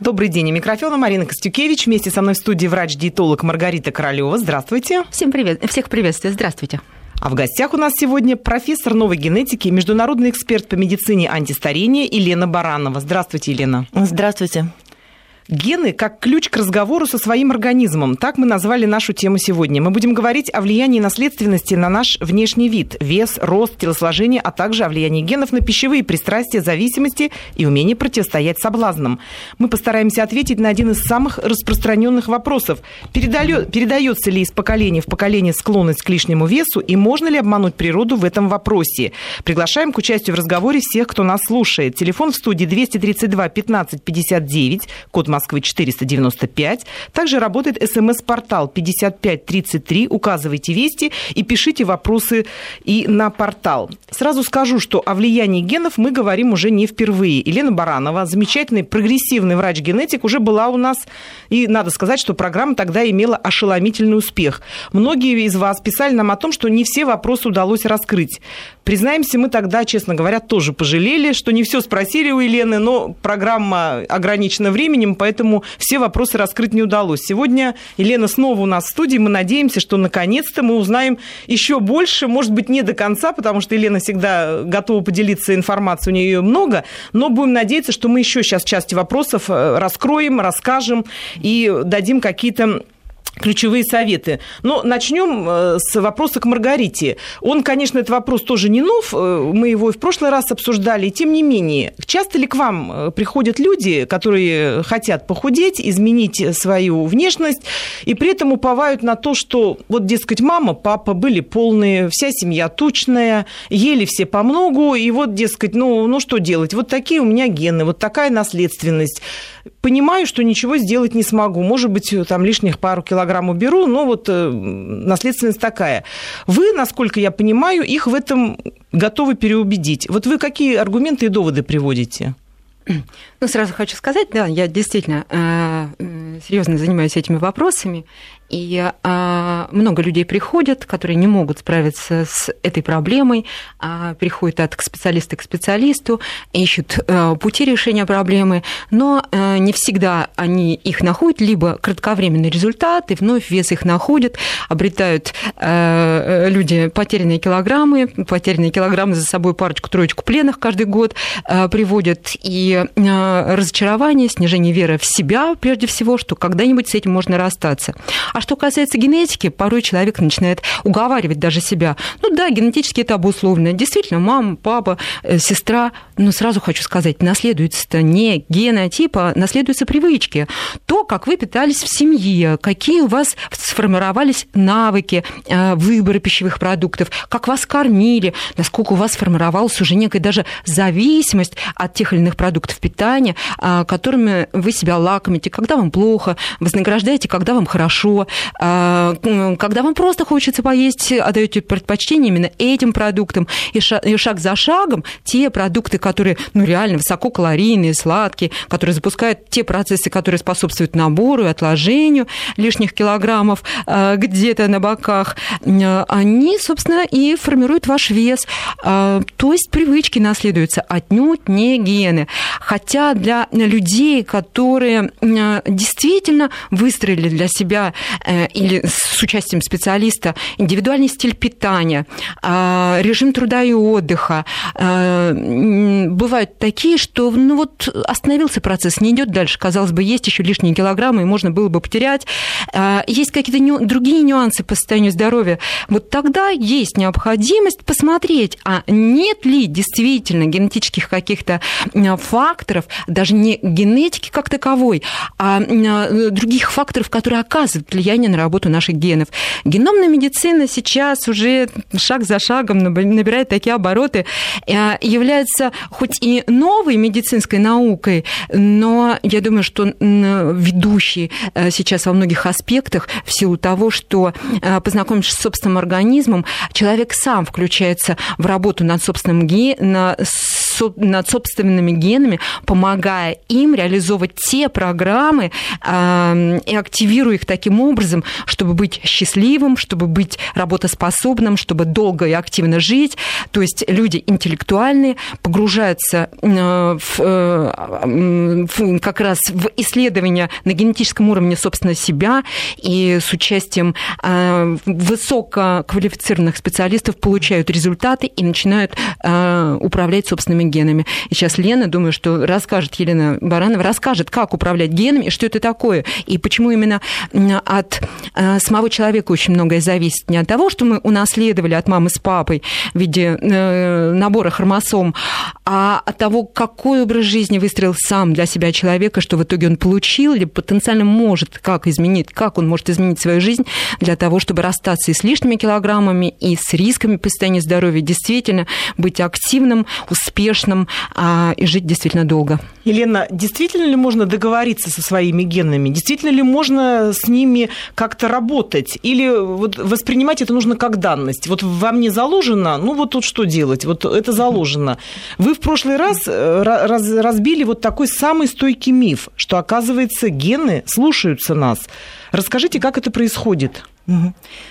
Добрый день. У микрофона Марина Костюкевич. Вместе со мной в студии врач-диетолог Маргарита Королева. Здравствуйте. Всем привет. Всех приветствую. Здравствуйте. А в гостях у нас сегодня профессор новой генетики, международный эксперт по медицине антистарения Елена Баранова. Здравствуйте, Елена. Здравствуйте. Гены как ключ к разговору со своим организмом. Так мы назвали нашу тему сегодня. Мы будем говорить о влиянии наследственности на наш внешний вид, вес, рост, телосложение, а также о влиянии генов на пищевые пристрастия, зависимости и умение противостоять соблазнам. Мы постараемся ответить на один из самых распространенных вопросов. Передается ли из поколения в поколение склонность к лишнему весу и можно ли обмануть природу в этом вопросе? Приглашаем к участию в разговоре всех, кто нас слушает. Телефон в студии 232 15 59, код Москвы Москвы 495. Также работает смс-портал 5533. Указывайте вести и пишите вопросы и на портал. Сразу скажу, что о влиянии генов мы говорим уже не впервые. Елена Баранова, замечательный прогрессивный врач-генетик, уже была у нас. И надо сказать, что программа тогда имела ошеломительный успех. Многие из вас писали нам о том, что не все вопросы удалось раскрыть. Признаемся, мы тогда, честно говоря, тоже пожалели, что не все спросили у Елены, но программа ограничена временем, поэтому все вопросы раскрыть не удалось. Сегодня Елена снова у нас в студии. Мы надеемся, что наконец-то мы узнаем еще больше, может быть, не до конца, потому что Елена всегда готова поделиться информацией, у нее ее много, но будем надеяться, что мы еще сейчас части вопросов э, раскроем, расскажем и дадим какие-то ключевые советы. Но начнем э, с вопроса к Маргарите. Он, конечно, этот вопрос тоже не нов, э, мы его и в прошлый раз обсуждали. Тем не менее, часто ли к вам э, приходят люди, которые хотят похудеть, изменить свою внешность, и при этом уповают на то, что вот, дескать, мама, папа были полные, вся семья тучная, ели все по многу, и вот, дескать, ну, ну что делать? Вот такие у меня гены, вот такая наследственность. Понимаю, что ничего сделать не смогу. Может быть, там лишних пару килограмм уберу, но вот э, наследственность такая. Вы, насколько я понимаю, их в этом готовы переубедить. Вот вы какие аргументы и доводы приводите? Ну, сразу хочу сказать, да, я действительно э, э серьезно занимаюсь этими вопросами, и а, много людей приходят, которые не могут справиться с этой проблемой, а, приходят от специалиста к специалисту, ищут пути решения проблемы, но не всегда они их находят, либо кратковременный результат, и вновь вес их находят, обретают люди потерянные килограммы, потерянные килограммы за собой парочку-троечку пленных каждый год приводят, и разочарование, снижение веры в себя, прежде всего, что когда-нибудь с этим можно расстаться. А что касается генетики, порой человек начинает уговаривать даже себя. Ну да, генетически это обусловлено. Действительно, мама, папа, э, сестра. Но сразу хочу сказать, наследуется не генотипа, наследуются привычки. То, как вы питались в семье, какие у вас сформировались навыки э, выбора пищевых продуктов, как вас кормили, насколько у вас сформировалась уже некая даже зависимость от тех или иных продуктов питания, э, которыми вы себя лакомите, когда вам плохо, вознаграждаете, когда вам хорошо. А, когда вам просто хочется поесть, отдаете предпочтение именно этим продуктам, и шаг за шагом те продукты, которые ну, реально высококалорийные, сладкие, которые запускают те процессы, которые способствуют набору и отложению лишних килограммов а, где-то на боках, они, собственно, и формируют ваш вес. А, то есть привычки наследуются отнюдь не гены. Хотя для людей, которые действительно выстроили для себя Э, или с участием специалиста индивидуальный стиль питания, а, режим труда и отдыха. Бывают такие, что ну вот остановился процесс, не идет дальше. Казалось бы, есть еще лишние килограммы, и можно было бы потерять. Есть какие-то другие нюансы по состоянию здоровья. Вот тогда есть необходимость посмотреть, а нет ли действительно генетических каких-то факторов, даже не генетики как таковой, а других факторов, которые оказывают влияние на работу наших генов. Геномная медицина сейчас уже шаг за шагом набирает такие обороты, э, является хоть и новой медицинской наукой, но я думаю, что ведущий э, сейчас во многих аспектах в силу того, что э, познакомившись с собственным организмом, человек сам включается в работу над собственным, ге... на над собственными генами, помогая им реализовывать те программы и активируя их таким образом, чтобы быть счастливым, чтобы быть работоспособным, чтобы долго и активно жить. То есть люди интеллектуальные погружаются в, в, как раз в исследования на генетическом уровне, собственно, себя и с участием высококвалифицированных специалистов получают результаты и начинают управлять собственными генами. И сейчас Лена, думаю, что расскажет, Елена Баранова расскажет, как управлять генами и что это такое, и почему именно от э, самого человека очень многое зависит. Не от того, что мы унаследовали от мамы с папой в виде э, набора хромосом, а от того, какой образ жизни выстроил сам для себя человека, что в итоге он получил или потенциально может как изменить, как он может изменить свою жизнь для того, чтобы расстаться и с лишними килограммами, и с рисками по здоровья, действительно быть активным, успешным а, и жить действительно долго. Елена, действительно ли можно договориться со своими генами? Действительно ли можно с ними как-то работать? Или вот воспринимать это нужно как данность? Вот во мне заложено, ну вот тут что делать? Вот это заложено. Вы в прошлый э, раз, разбили вот такой самый стойкий миф, что, оказывается, гены слушаются нас. Расскажите, как это происходит?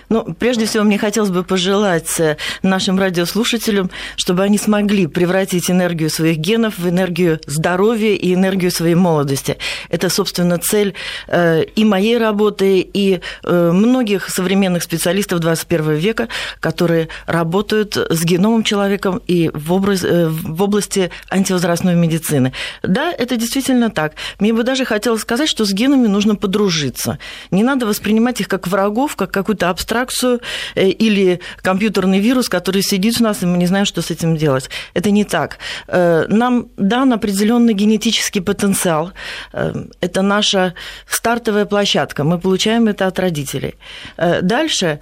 Ну, прежде всего, мне хотелось бы пожелать э, нашим радиослушателям, чтобы они смогли превратить энергию своих генов в энергию здоровья и энергию своей молодости. Это, собственно, цель э, и моей работы, и э, многих современных специалистов 21 века, которые работают с геномом человека и в, образ, в области антивозрастной медицины. Да, это действительно так. Мне бы даже хотелось сказать, что с генами нужно подружиться. Не надо воспринимать их как врагов, как какую-то абстракцию э, или компьютерный вирус, который сидит у нас, и мы не знаем, что с этим делать. Это не так. Э, нам дан определенный генетический потенциал. Э, это наша стартовая площадка. Мы получаем это от родителей. Дальше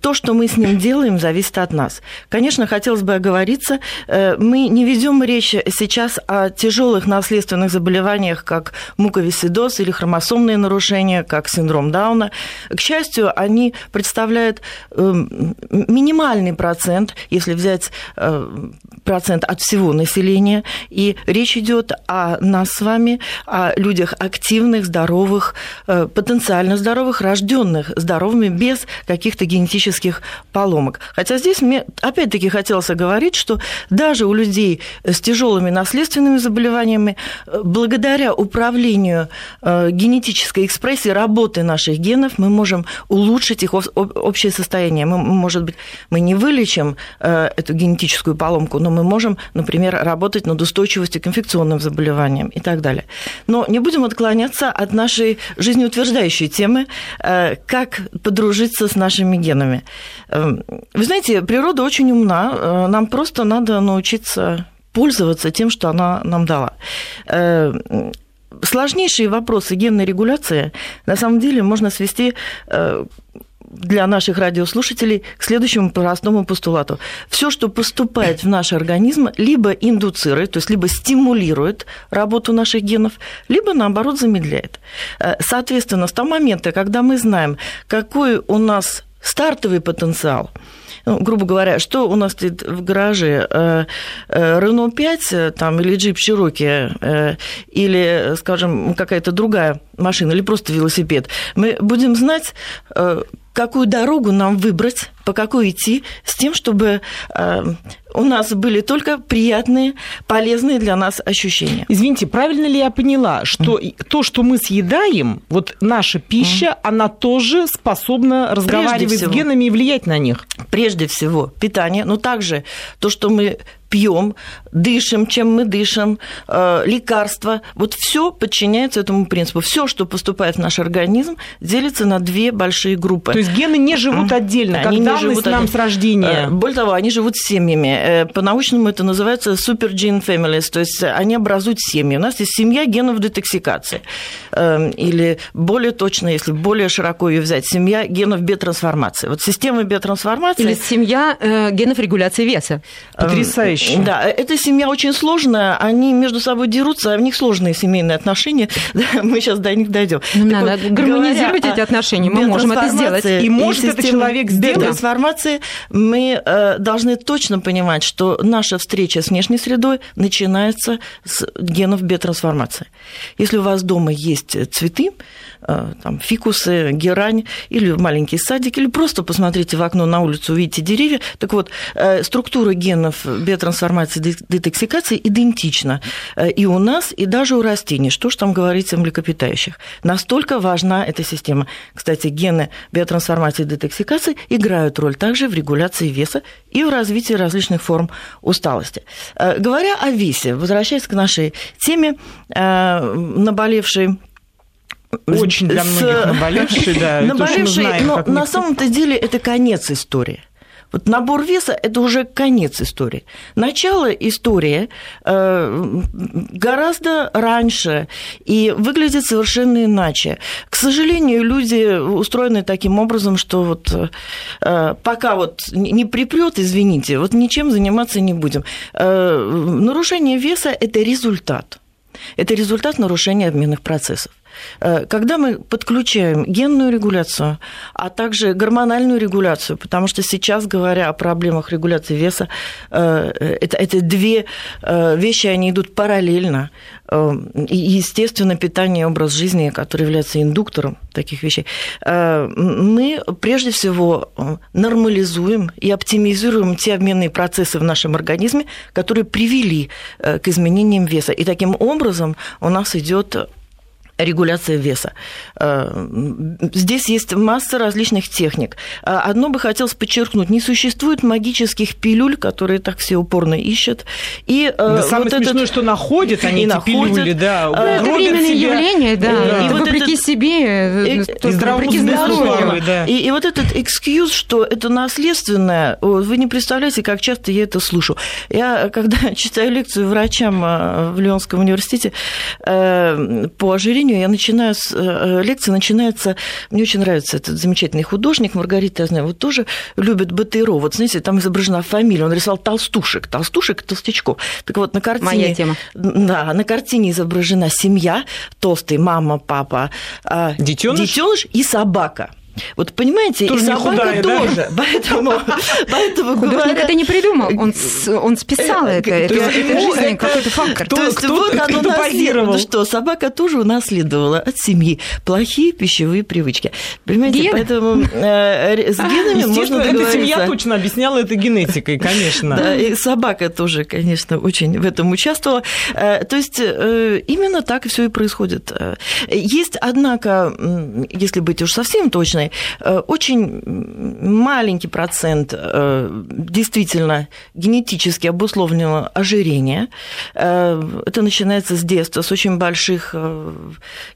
то, что мы с ним делаем, зависит от нас. Конечно, хотелось бы оговориться, мы не ведем речь сейчас о тяжелых наследственных заболеваниях, как муковисцидоз или хромосомные нарушения, как синдром Дауна. К счастью, они представляют эм, минимальный процент, если взять э, процент от всего населения, и речь идет о нас с вами, о людях активных, здоровых, э, потенциально здоровых, рожденных здоровыми, без каких-то генетических поломок. Хотя здесь мне опять-таки хотелось говорить, что даже у людей с тяжелыми наследственными заболеваниями, э, благодаря управлению генетической экспрессией, работы наших генов, мы можем улучшить улучшить их общее состояние. Мы, может быть, мы не вылечим э, эту генетическую поломку, но мы можем, например, работать над устойчивостью к инфекционным заболеваниям и так далее. Но не будем отклоняться от нашей жизнеутверждающей темы, э, как подружиться с нашими генами. Эм, вы знаете, природа очень умна, э, нам просто надо научиться пользоваться тем, что она нам дала сложнейшие вопросы генной регуляции на самом деле можно свести для наших радиослушателей к следующему простому постулату. Все, что поступает в наш организм, либо индуцирует, то есть либо стимулирует работу наших генов, либо наоборот замедляет. Э, соответственно, с того момента, когда мы знаем, какой у нас стартовый потенциал, ну, грубо говоря, что у нас стоит в гараже? Э, э, Renault 5 там, или Jeep Cherokee, или, скажем, какая-то другая машина, или просто велосипед. Мы будем знать, какую дорогу нам выбрать, по какой идти, с тем, чтобы э, у нас были только приятные, полезные для нас ощущения. Извините, правильно ли я поняла, что mm. то, что мы съедаем, вот наша пища, mm. она тоже способна разговаривать всего, с генами и влиять на них? Прежде всего, питание, но также то, что мы пьем, дышим, чем мы дышим, э, лекарства. Вот все подчиняется этому принципу. Все, что поступает в наш организм, делится на две большие группы. То есть гены не живут отдельно, они как не живут нам отдельно. с рождения. Э, более того, они живут семьями. Э, по-научному это называется super gene families, то есть они образуют семьи. У нас есть семья генов детоксикации. Или более точно, если более широко ее взять, семья генов биотрансформации. Вот система биотрансформации... Или семья генов регуляции веса. Потрясающе вещи. Да, эта семья очень сложная, они между собой дерутся, а у них сложные семейные отношения. мы сейчас до них дойдем. Ну, надо вот, гармонизировать эти отношения, мы можем это сделать. И может это человек сделать. трансформации мы э, должны точно понимать, что наша встреча с внешней средой начинается с генов биотрансформации. Если у вас дома есть цветы, э, там, фикусы, герань или маленький садик, или просто посмотрите в окно на улицу, увидите деревья. Так вот, э, структура генов биотрансформации, детоксикации идентична э, и у нас, и даже у растений. Что ж там говорить о млекопитающих? Настолько важна эта система. Кстати, гены биотрансформации и детоксикации играют роль также в регуляции веса и в развитии различных форм усталости. Говоря о весе, возвращаясь к нашей теме, наболевшей очень для многих наболевший, да. Наболевший, но на самом-то деле это конец истории. Вот набор веса – это уже конец истории. Начало истории э, гораздо раньше и выглядит совершенно иначе. К сожалению, люди устроены таким образом, что вот э, пока вот не припрет, извините, вот ничем заниматься не будем. Э, нарушение веса – это результат. Это результат нарушения обменных процессов. Э, когда мы подключаем генную регуляцию, а также гормональную регуляцию, потому что сейчас, говоря о проблемах регуляции веса, э, это, это две э, вещи, они идут параллельно. И, естественно, питание и образ жизни, который является индуктором таких вещей, мы прежде всего нормализуем и оптимизируем те обменные процессы в нашем организме, которые привели к изменениям веса. И таким образом у нас идет регуляция веса. Э, здесь есть масса различных техник. Э, одно бы хотелось подчеркнуть, не существует магических пилюль, которые так все упорно ищут. И э, да, вот самое этот... смешное, что находят они и эти находят, пилюли, да. Ну, это временное себя. явление, да. да. И, и вот вопреки этот... себе, и, вопреки здоровью. Да. И, и вот этот экскьюз, что это наследственное, вы не представляете, как часто я это слышу. Я, когда читаю лекцию врачам в Лионском университете по ожирению, сожалению, я начинаю с э, лекции, начинается, мне очень нравится этот замечательный художник, Маргарита, я знаю, вот тоже любит Батыро. Вот, знаете, там изображена фамилия, он рисовал толстушек, толстушек, толстячков. Так вот, на картине... Моя тема. Да, на картине изображена семья, толстый, мама, папа, а, детеныш, детеныш и собака. Вот понимаете, тоже и собака худая, тоже. Да? Поэтому, поэтому Художник это не придумал, он, он списал э, это. Это, это жизненный какой-то фактор. То есть вот оно наследовало, что собака тоже унаследовала от семьи плохие пищевые привычки. Понимаете, Ген? поэтому э, с генами можно эта семья точно объясняла это генетикой, конечно. Да, и собака тоже, конечно, очень в этом участвовала. Э, то есть э, именно так все и происходит. Есть, однако, если быть уж совсем точной, Э, очень маленький процент э, действительно генетически обусловленного ожирения. Э, это начинается с детства, с очень больших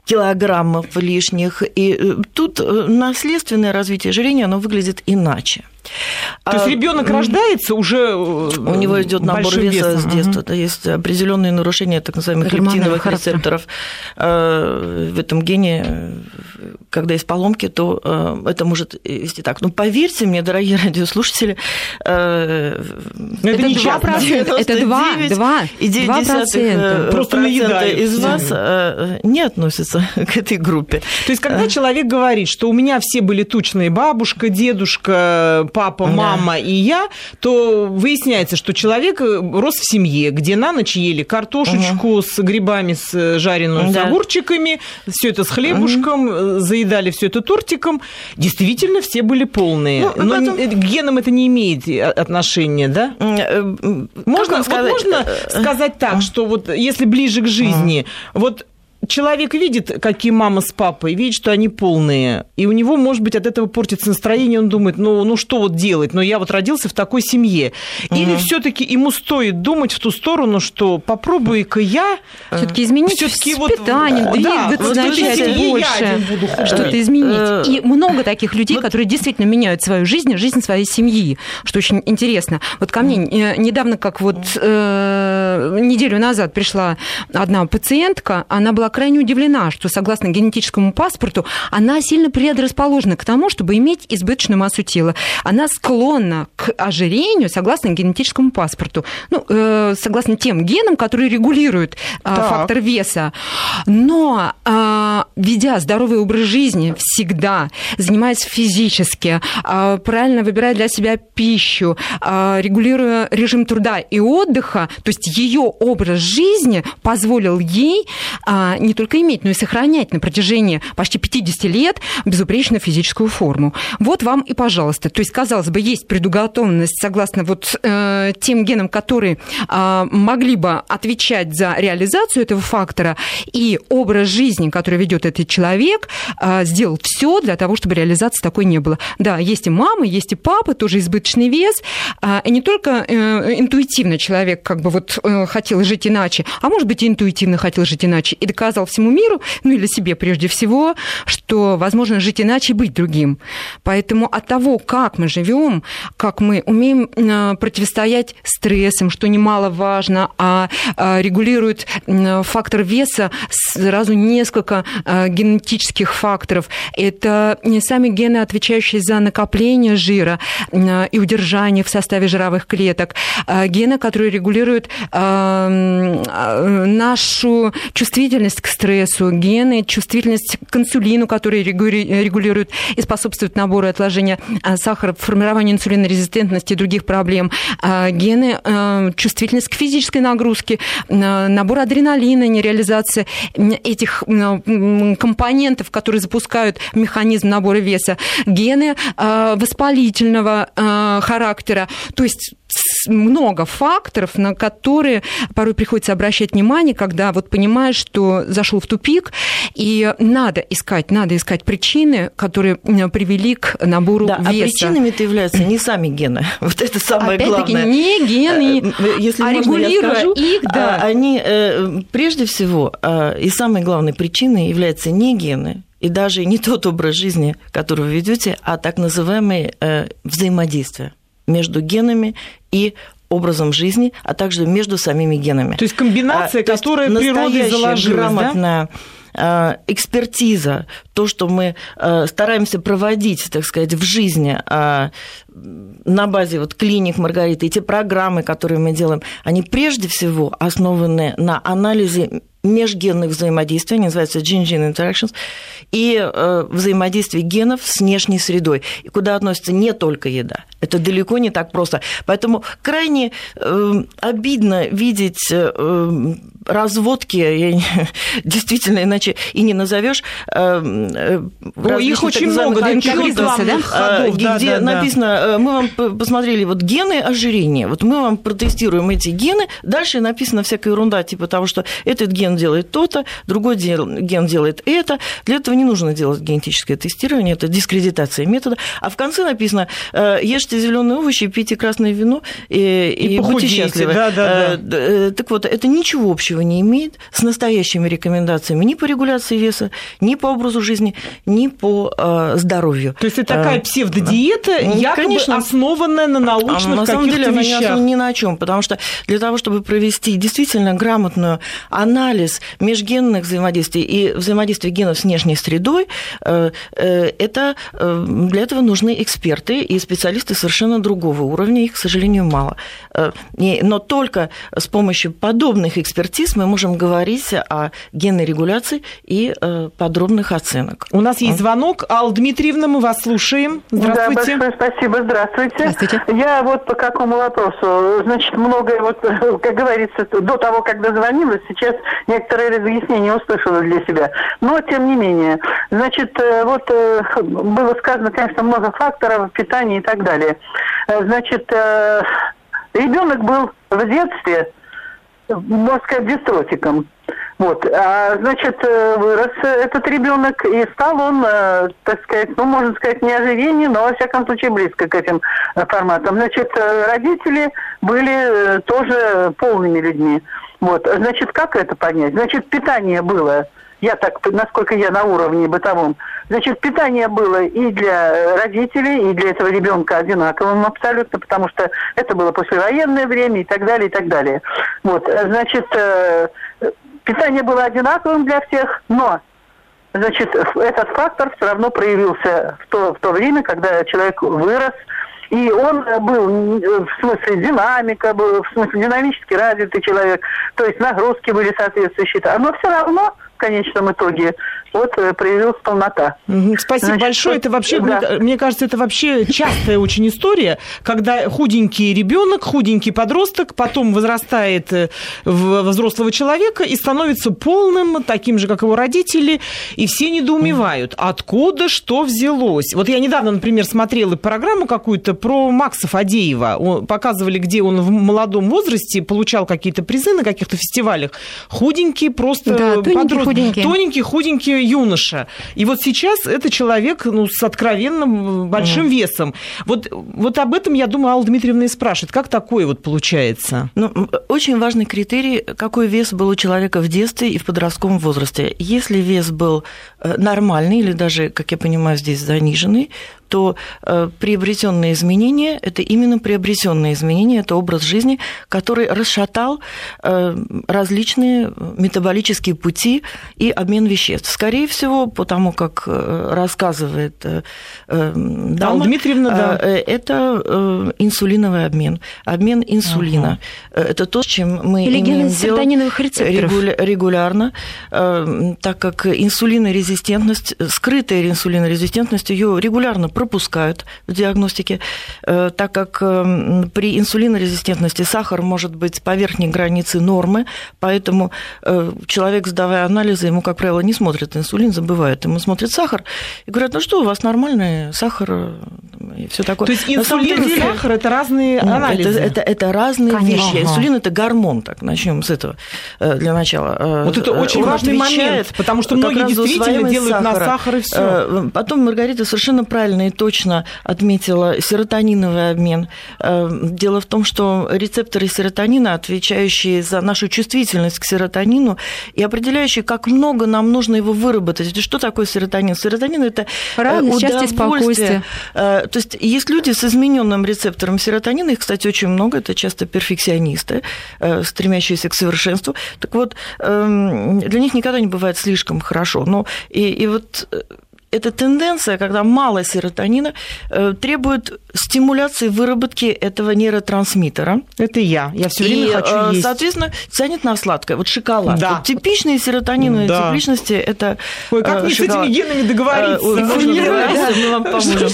килограммов лишних. И тут наследственное развитие ожирения, оно выглядит иначе. То есть а, ребенок рождается уже э, у него идет набор веса весом. с детства. Угу. Есть определенные нарушения так называемых лептиновых рецепторов э, в этом гене. Когда есть поломки, то э, это может вести так. Но ну, поверьте мне, дорогие радиослушатели, это, это не 2%, это 2, 2, и 9 Просто наедают. из вас не относятся к этой группе. То есть, когда человек говорит, что у меня все были тучные бабушка, дедушка, папа, мама да. и я, то выясняется, что человек э, рос в семье, где на ночь ели картошечку угу. с грибами, с жареную, да. с огурчиками, все это с хлебушком, угу. заедали все это тортиком. Действительно, все были полные. Ну, Но потом... к генам это не имеет отношения, да? Можно, вот сказать? можно сказать так, что вот если ближе к жизни, вот человек видит, какие мама с папой, видит, что они полные, и у него, может быть, от этого портится настроение, он думает, ну, ну что вот делать, но ну, я вот родился в такой семье. Угу. Или все таки ему стоит думать в ту сторону, что попробую-ка я... все таки изменить все-таки вот, питание, двигаться, да, начать больше, что-то изменить. Э, и много таких людей, вот. которые действительно меняют свою жизнь, жизнь своей семьи, что очень интересно. Вот ко мне недавно, как вот э, неделю назад пришла одна пациентка, она была крайне удивлена, что согласно генетическому паспорту она сильно предрасположена к тому, чтобы иметь избыточную массу тела. Она склонна к ожирению согласно генетическому паспорту. Ну, э, согласно тем генам, которые регулируют э, фактор веса. Но э, ведя здоровый образ жизни всегда, занимаясь физически, э, правильно выбирая для себя пищу, э, регулируя режим труда и отдыха, то есть ее образ жизни позволил ей э, не только иметь, но и сохранять на протяжении почти 50 лет безупречную физическую форму. Вот вам и пожалуйста. То есть, казалось бы, есть предуготовленность согласно вот э, тем генам, которые э, могли бы отвечать за реализацию этого фактора, и образ жизни, который ведет этот человек, э, сделал все для того, чтобы реализации такой не было. Да, есть и мама, есть и папа, тоже избыточный вес, э, и не только э, интуитивно человек как бы вот э, хотел жить иначе, а может быть и интуитивно хотел жить иначе, и доказал всему миру, ну или себе прежде всего, что возможно жить иначе и быть другим. Поэтому от того, как мы живем, как мы умеем э, противостоять стрессам, что немаловажно, а регулирует фактор веса сразу несколько э, генетических факторов. Это не сами гены, отвечающие за накопление жира и удержание в составе жировых клеток, а гены, которые регулируют э, нашу чувствительность к стрессу, гены, чувствительность к инсулину, которые регулируют и способствуют набору и отложению сахара, формированию инсулинорезистентности и других проблем, а гены, э, чувствительность к физической нагрузке, набор адреналина, нереализация этих компонентов, которые запускают механизм набора веса, гены э, воспалительного э, характера. То есть много факторов, на которые порой приходится обращать внимание, когда вот понимаешь, что зашел в тупик, и надо искать, надо искать причины, которые привели к набору да, веса. А причинами-то являются не сами гены. Вот это самое Опять-таки, главное. не гены, э, Если а можно, регулируя скажу, их, да. А, Они, э, прежде всего, а, и самой главной причиной являются не гены, и даже не тот образ жизни, который вы ведете, а так называемые э, взаимодействия между генами и образом жизни, а также между самими генами. То есть комбинация, а, которая природой заложилась, грамотная, да? экспертиза, то, что мы стараемся проводить, так сказать, в жизни на базе вот клиник Маргариты, и те программы, которые мы делаем, они прежде всего основаны на анализе межгенных взаимодействий, они называются gene-gene interactions, и э, взаимодействие генов с внешней средой, и куда относится не только еда. Это далеко не так просто. Поэтому крайне э, обидно видеть э, разводки, я, действительно, иначе и не назовешь. Э, э, их очень много, да, да? Ходов, где да, да, написано, да. мы вам посмотрели вот гены ожирения, вот мы вам протестируем эти гены, дальше написана всякая ерунда, типа того, что этот ген делает то-то, другой ген делает это. Для этого не нужно делать генетическое тестирование, это дискредитация метода. А в конце написано, ешьте зеленые овощи, пейте красное вино и, и, и будьте счастливы. Да, да, да. Так вот, это ничего общего не имеет с настоящими рекомендациями ни по регуляции веса, ни по образу жизни, ни по э, здоровью. То есть это такая псевдодиета, да. якобы Конечно. основанная на научных а, на самом деле она вещах. не ни на чем, потому что для того, чтобы провести действительно грамотную анализ межгенных взаимодействий и взаимодействия генов с внешней средой, э, э, это для этого нужны эксперты и специалисты совершенно другого уровня, их, к сожалению, мало. Но только с помощью подобных экспертиз мы можем говорить о генной регуляции и подробных оценок. У нас есть звонок. Алла Дмитриевна, мы вас слушаем. Здравствуйте. Да, большое спасибо. Здравствуйте. Здравствуйте. Я вот по какому вопросу? Значит, многое, вот, как говорится, до того, как дозвонилась, сейчас некоторые разъяснения услышала для себя. Но, тем не менее, значит, э, вот э, было сказано, конечно, много факторов, питания и так далее. Э, значит, ребенок был в детстве, можно сказать, дистрофиком. Вот, а, значит, вырос этот ребенок, и стал он, так сказать, ну, можно сказать, не ожирение, но, во всяком случае, близко к этим форматам. Значит, родители были тоже полными людьми. Вот, значит, как это понять? Значит, питание было, я так, насколько я на уровне бытовом, значит, питание было и для родителей, и для этого ребенка одинаковым абсолютно, потому что это было послевоенное время и так далее, и так далее. Вот, значит, э, питание было одинаковым для всех, но значит, этот фактор все равно проявился в то, в то время, когда человек вырос, и он был в смысле динамика, был в смысле динамически развитый человек, то есть нагрузки были соответствующие. Но все равно в конечном итоге вот э, проявилась полнота. Спасибо Значит, большое. Это вообще, да. мне, мне кажется, это вообще частая очень история, когда худенький ребенок, худенький подросток потом возрастает э, в взрослого человека и становится полным, таким же, как его родители, и все недоумевают, откуда что взялось. Вот я недавно, например, смотрела программу какую-то про Макса Фадеева. Показывали, где он в молодом возрасте получал какие-то призы на каких-то фестивалях. Худенький, просто да, тоненький, подросток. Худенький. Тоненький, худенький юноша. И вот сейчас это человек ну, с откровенным большим mm. весом. Вот, вот об этом, я думаю, Алла Дмитриевна и спрашивает. Как такое вот получается? Ну, очень важный критерий, какой вес был у человека в детстве и в подростковом возрасте. Если вес был э, нормальный или даже, как я понимаю, здесь заниженный, то э, приобретенные изменения – это именно приобретенные изменения, это образ жизни, который расшатал э, различные метаболические пути и обмен веществ. Скорее всего, потому как э, рассказывает Дама, Дмитриевна, да. это инсулиновый обмен, обмен инсулина. Ага. Это то, с чем мы Или имеем дело регулярно, так как инсулинорезистентность, скрытая инсулинорезистентность, ее регулярно пропускают в диагностике, э, так как э, при инсулинорезистентности сахар может быть по верхней границе нормы, поэтому э, человек, сдавая анализы, ему, как правило, не смотрят инсулин, забывают, ему смотрят сахар и говорят, ну что, у вас нормальный сахар и все такое. То есть инсулин и сахар – это разные анализы? Это, это, это разные Конечно. вещи. Инсулин – это гормон, так, начнем с этого для начала. Вот это очень Он важный момент, потому что многие действительно делают сахара. на сахар и все. Потом Маргарита совершенно правильно точно отметила серотониновый обмен. Э, дело в том, что рецепторы серотонина, отвечающие за нашу чувствительность к серотонину и определяющие, как много нам нужно его выработать. Что такое серотонин? Серотонин – это э, Радость, удовольствие. Э, то есть есть люди с измененным рецептором серотонина, их, кстати, очень много, это часто перфекционисты, стремящиеся к совершенству. Так вот, эм, для них никогда не бывает слишком хорошо. Но и, и вот эта тенденция, когда мало серотонина, э, требует стимуляции выработки этого нейротрансмиттера. Это я. Я все время и, хочу э, есть. Соответственно, тянет на сладкое. Вот шоколад. Да. Вот типичные серотониновые да. тепличности – это Ой, как э, мне шоколад. с этими генами договориться? мы вам поможем.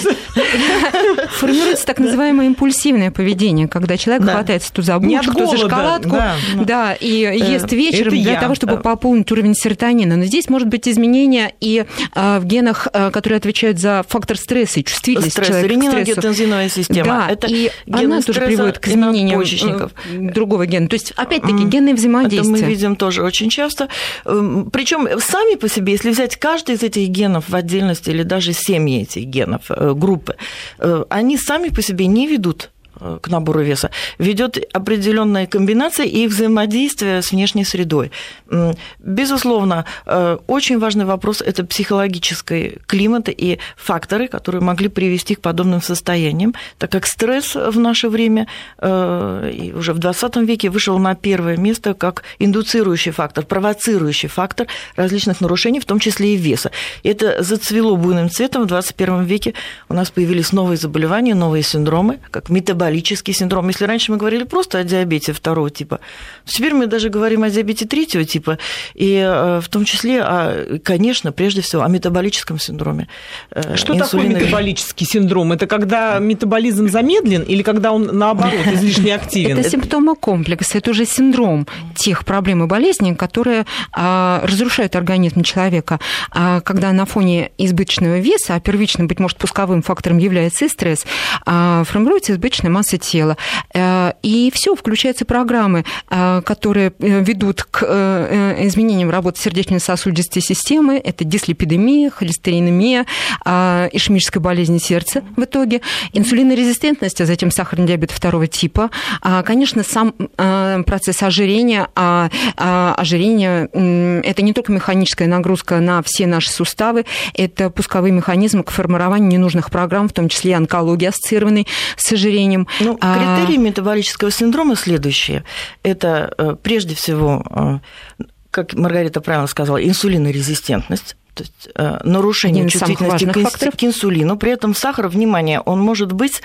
Формируется так называемое импульсивное поведение, когда человек да. хватается ту за ту за шоколадку, да, да и ест вечером для того, чтобы пополнить уровень серотонина. Но здесь может быть изменение и в генах Э, которые отвечают за фактор стресса и чувствительность Стресс, рениногетензиновая система. Да, это и она тоже приводит к изменениям э, другого гена. То есть, опять-таки, генные взаимодействия. Это мы видим тоже очень часто. Эм, Причем сами по себе, если взять каждый из этих генов в отдельности или даже семьи этих генов, э, группы, они сами по себе не ведут к набору веса, ведет определенная комбинация и взаимодействие с внешней средой. Безусловно, э, очень важный вопрос – это психологический климат и факторы, которые могли привести к подобным состояниям, так как стресс в наше время э, уже в 20 веке вышел на первое место как индуцирующий фактор, провоцирующий фактор различных нарушений, в том числе и веса. И это зацвело буйным цветом. В 21 веке у нас появились новые заболевания, новые синдромы, как метаболизм, метаболический синдром. Если раньше мы говорили просто о диабете второго типа, теперь мы даже говорим о диабете третьего типа, и э, в том числе, о, конечно, прежде всего, о метаболическом синдроме. Э, Что такое метаболический синдром? Это когда метаболизм замедлен или когда он, наоборот, излишне активен? Это симптомы комплекса, это уже синдром тех проблем и болезней, которые а, разрушают организм человека. А, когда на фоне избыточного веса, а первичным, быть может, пусковым фактором является и стресс, а, формируется избыточная массы тела. Э, и все, включаются программы, э, которые э, ведут к изменениям работы сердечно-сосудистой системы. Это дислепидемия, холестеринемия, ишемическая болезнь сердца в итоге, инсулинорезистентность, а затем сахарный диабет второго типа. Конечно, сам процесс ожирения, а ожирение – это не только механическая нагрузка на все наши суставы, это пусковые механизмы к формированию ненужных программ, в том числе и онкологии, ассоциированной с ожирением. Ну, а, критерии а... метаболического синдрома следующие. Это э, прежде всего э, как Маргарита правильно сказала, инсулинорезистентность, то есть э, нарушение Один чувствительности к, факторов. к инсулину. При этом сахар, внимание, он может быть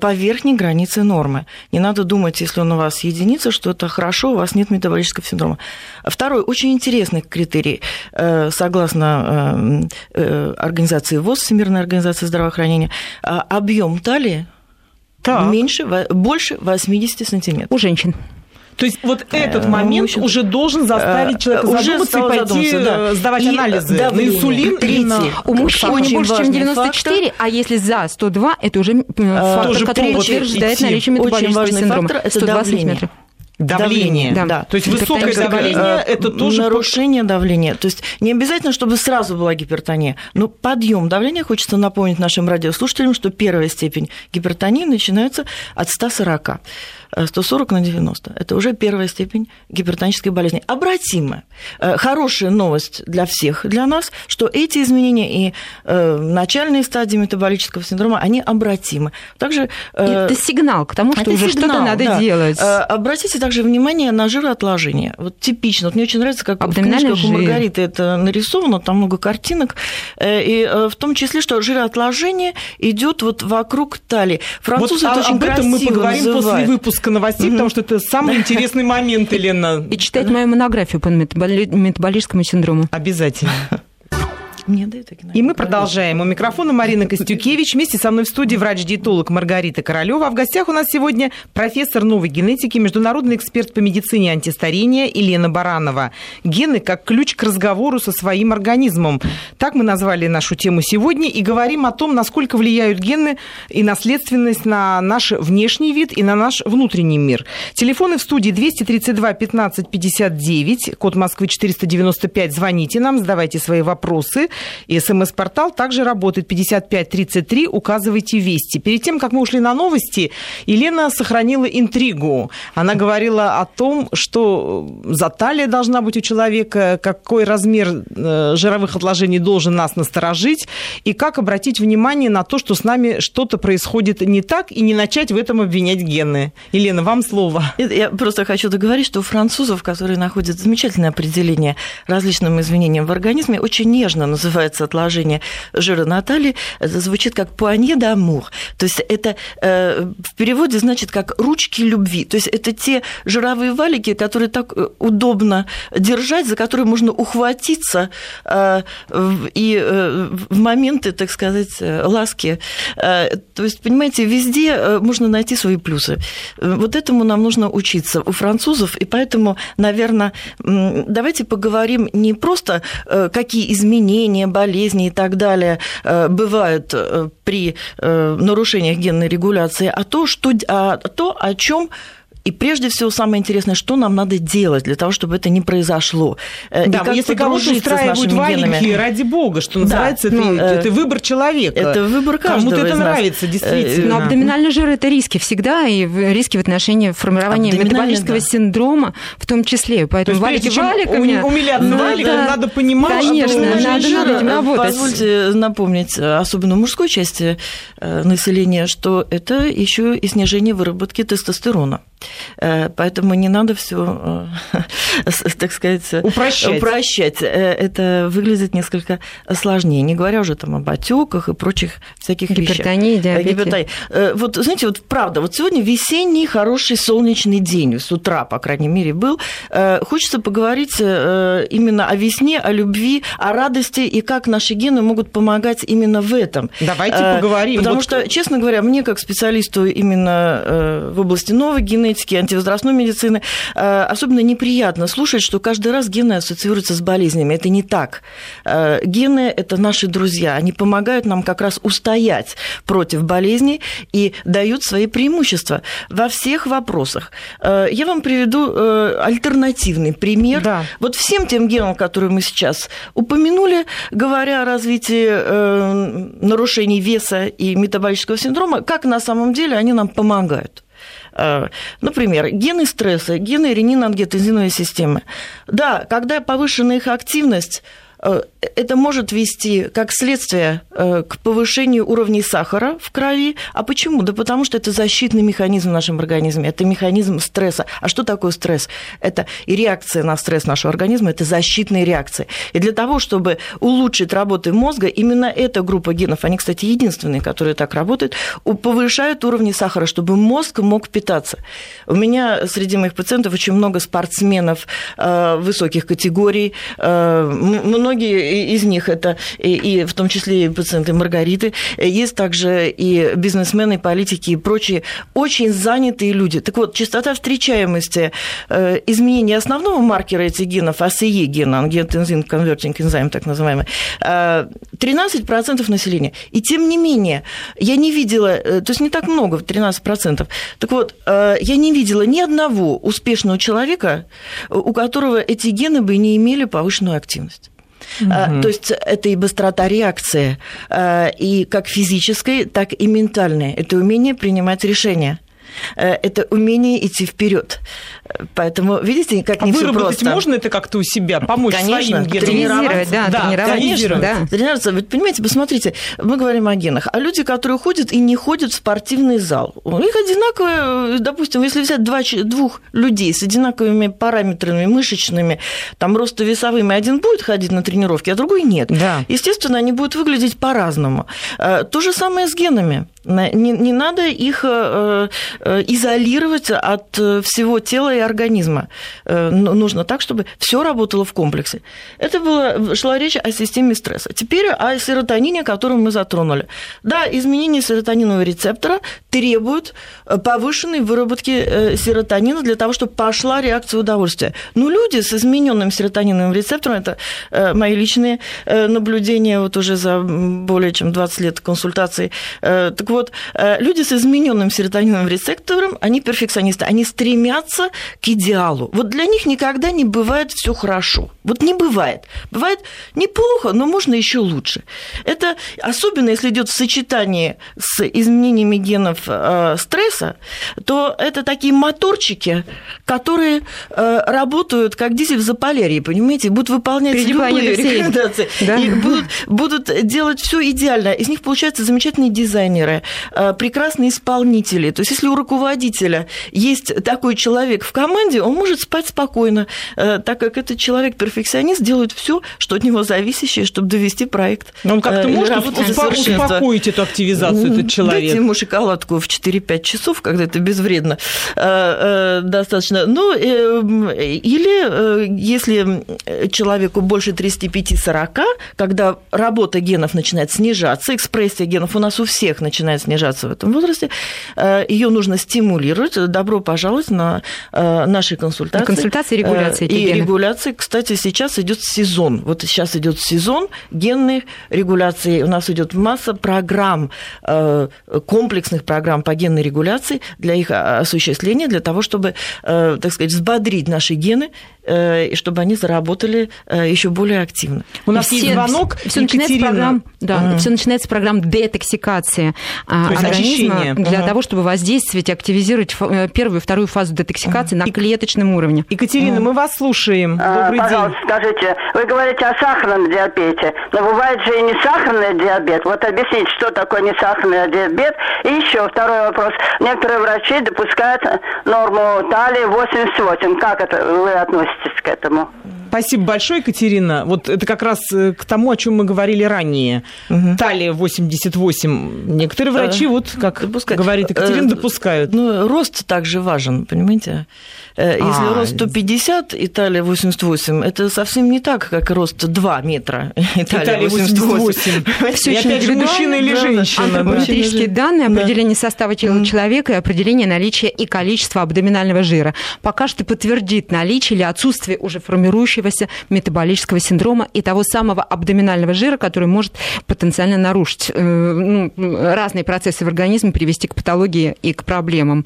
по верхней границе нормы. Не надо думать, если он у вас единица, что это хорошо, у вас нет метаболического синдрома. Второй, очень интересный критерий, э, согласно организации ВОЗ, Всемирной организации здравоохранения, объем талии так. меньше, больше 80 сантиметров. У женщин. То есть вот этот момент общем, уже должен заставить человека уже задуматься и пойти да. сдавать и анализы давление. на инсулин. Третий. На... У мужчин не больше, чем 94, фактор. а если за 102, это уже фактор, тоже который подтверждает наличие метаболического синдрома. Фактор – это 120 давление. сантиметров. Давление. давление. Да. То есть высокое давление – это тоже… Нарушение давления. То есть не обязательно, чтобы сразу была гипертония, но подъем давления, хочется напомнить нашим радиослушателям, что первая степень гипертонии начинается от 140. 140 на 90. Это уже первая степень гипертонической болезни. Обратимая. Э, хорошая новость для всех, для нас, что эти изменения и э, начальные стадии метаболического синдрома, они обратимы. Также, э, это сигнал к тому, что уже что-то надо да. делать. Обратите также внимание на жироотложение. Вот типично. Вот мне очень нравится, как в книжках жир. у Маргариты это нарисовано, там много картинок. И в том числе, что жироотложение идет вот вокруг талии. Французы вот это очень об этом мы поговорим называют. после выпуска выпуска новостей, потому что это самый интересный момент, Елена. И читать мою монографию по метаболическому синдрому. Обязательно. Мне дают И мы продолжаем. У микрофона Марина Костюкевич. Вместе со мной в студии врач-диетолог Маргарита Королева. А в гостях у нас сегодня профессор новой генетики, международный эксперт по медицине антистарения Елена Баранова. Гены как ключ к разговору со своим организмом. Так мы назвали нашу тему сегодня и говорим о том, насколько влияют гены и наследственность на наш внешний вид и на наш внутренний мир. Телефоны в студии 232 15 59, код Москвы 495. Звоните нам, задавайте свои вопросы. И смс-портал также работает 5533. Указывайте вести. Перед тем, как мы ушли на новости, Елена сохранила интригу. Она говорила о том, что за талия должна быть у человека, какой размер э, жировых отложений должен нас насторожить, и как обратить внимание на то, что с нами что-то происходит не так, и не начать в этом обвинять гены. Елена, вам слово. Я просто хочу договорить, что у французов, которые находят замечательное определение различным изменениям в организме, очень нежно называют называется отложение жира на талии, это звучит как «пуанье дамур». То есть это э, в переводе значит как «ручки любви». То есть это те жировые валики, которые так э, удобно держать, за которые можно ухватиться э, и в моменты, так сказать, ласки. То есть, понимаете, везде можно найти свои плюсы. Вот этому нам нужно учиться у французов, и поэтому, наверное, давайте поговорим не просто, какие изменения изменения, болезни и так далее э, бывают э, при э, нарушениях генной регуляции, а то, что, а то о чем и прежде всего самое интересное, что нам надо делать для того, чтобы это не произошло. Э, да, и если кого-то устраивают валенки, ради бога, что называется, да, это, ну, это выбор человека. Это выбор каждого Кому-то это нравится, действительно. Но абдоминальный жир – это риски всегда, и риски в отношении формирования метаболического да. синдрома в том числе. Поэтому То валики валиками... Умилять валиков, да, надо понимать, Конечно, что надо, надо этим работать. Позвольте напомнить, особенно мужской части э, населения, что это еще и снижение выработки тестостерона. Э, поэтому не надо все, э, так сказать, упрощать. упрощать. Э, это выглядит несколько сложнее, не говоря уже там об отеках и прочих всяких Гипертонии, вещах. Гипертонии, Вот, знаете, вот правда, вот сегодня весенний хороший солнечный день, с утра, по крайней мере, был. Хочется поговорить именно о весне, о любви, о радости и как наши гены могут помогать именно в этом. Давайте поговорим. Потому вот... что, честно говоря, мне как специалисту именно в области новой генетики, генетики, антивозрастной медицины, э, особенно неприятно слушать, что каждый раз гены ассоциируются с болезнями. Это не так. Э, гены – это наши друзья. Они помогают нам как раз устоять против болезней и дают свои преимущества во всех вопросах. Э, я вам приведу альтернативный пример. Да. Вот всем тем генам, которые мы сейчас упомянули, говоря о развитии нарушений веса и метаболического синдрома, как на самом деле они нам помогают. Э, например, гены стресса, гены ренин-ангиотензиновой системы. Да, когда повышена их активность, это может вести как следствие э, к повышению уровней сахара в крови. А почему? Да потому что это защитный механизм в нашем организме, это механизм стресса. А что такое стресс? Это и реакция на стресс нашего организма, это защитные реакции. И для того, чтобы улучшить работу мозга, именно эта группа генов, они, кстати, единственные, которые так работают, повышают уровни сахара, чтобы мозг мог питаться. У меня среди моих пациентов очень много спортсменов э, высоких категорий. Э, многие из них это и в том числе и пациенты Маргариты. Есть также и бизнесмены, и политики, и прочие очень занятые люди. Так вот, частота встречаемости э, изменения основного маркера этих генов, АСЕ гена, ангиотензин конвертинг энзайм так называемый, 13% населения. И тем не менее, я не видела, то есть не так много, 13%. Так вот, я не видела ни одного успешного человека, у которого эти гены бы не имели повышенную активность. Угу. То есть это и быстрота реакции, а, и как физической, так и ментальной. Это умение принимать решения. Э, это умение идти вперед. Поэтому, видите, как а не все просто. можно это как-то у себя, помочь конечно, своим генам? Тренировать, да, да тренировать. Конечно, да. тренироваться. Вы понимаете, посмотрите, мы говорим о генах, а люди, которые ходят и не ходят в спортивный зал, у них одинаковые, допустим, если взять два, двух людей с одинаковыми параметрами мышечными, там ростовесовыми, один будет ходить на тренировки, а другой нет. Да. Естественно, они будут выглядеть по-разному. Э, то же самое с генами. Не, не надо их э, э, изолировать от э, всего тела и организма. Нужно так, чтобы все работало в комплексе. Это было, шла речь о системе стресса. Теперь о серотонине, который мы затронули. Да, изменение серотонинового рецептора требует повышенной выработки серотонина для того, чтобы пошла реакция удовольствия. Но люди с измененным серотониновым рецептором, это мои личные наблюдения вот уже за более чем 20 лет консультаций, так вот, э, люди с измененным серотониновым рецептором, они перфекционисты, они стремятся к идеалу. Вот для них никогда не бывает все хорошо. Вот не бывает. Бывает неплохо, но можно еще лучше. Это особенно, если идет в сочетании с изменениями генов э, стресса, то это такие моторчики, которые э, работают как дизель в Заполярье, понимаете, будут выполнять любые рекомендации, да? и будут, будут делать все идеально. Из них получаются замечательные дизайнеры, прекрасные исполнители. То есть, если у руководителя есть такой человек в команде, он может спать спокойно, э, так как этот человек перфекционист делает все, что от него зависящее, чтобы довести проект. Но он как-то э, может успокоить эту активизацию, этот человек. Дайте ему шоколадку в 4-5 часов, когда это безвредно достаточно. Ну, или если человеку больше 35-40, когда работа генов начинает снижаться, экспрессия генов у нас у всех начинает снижаться в этом возрасте, э, ее нужно стимулировать. Добро пожаловать на э, наши консультации. На консультации и регуляции. И регуляции. Кстати, сейчас идет сезон. Вот сейчас идет сезон генных регуляций. У нас идет масса программ, э, комплексных программ по генной регуляции для их осуществления, для того, чтобы, так сказать, взбодрить наши гены Э, и чтобы они заработали э, еще более активно. У нас все, есть звонок. Все начинается, программ, да, mm. все начинается с программ детоксикации а, То организма очищение. для uh того, чтобы воздействовать, активизировать э, первую и вторую фазу детоксикации uh на клеточном уровне. Екатерина, uh мы вас слушаем. А, Добрый Пожалуйста, день. скажите, вы говорите о сахарном диабете, но бывает же и не сахарный диабет. Вот объясните, что такое не сахарный диабет. И еще второй вопрос. Некоторые врачи допускают норму талии 88. Как это вы относитесь к этому. Спасибо большое, Екатерина. Вот это как раз э, к тому, о чем мы говорили ранее. Угу. Талия 88. Некоторые врачи, вот как Допускай. говорит Екатерина, допускают. Ну, рост также важен, понимаете? Э, если а, рост 150, Италия 88, это совсем не так, как рост 2 метра. Италия 88. Все и опять же, мужчина или женщина. Антропометрические данные, определение состава тела человека и определение наличия и количества абдоминального жира. Пока что подтвердит наличие или отсутствие уже формирующегося метаболического синдрома и того самого абдоминального жира, который может потенциально нарушить э, ну, разные процессы в организме, привести к патологии и к проблемам.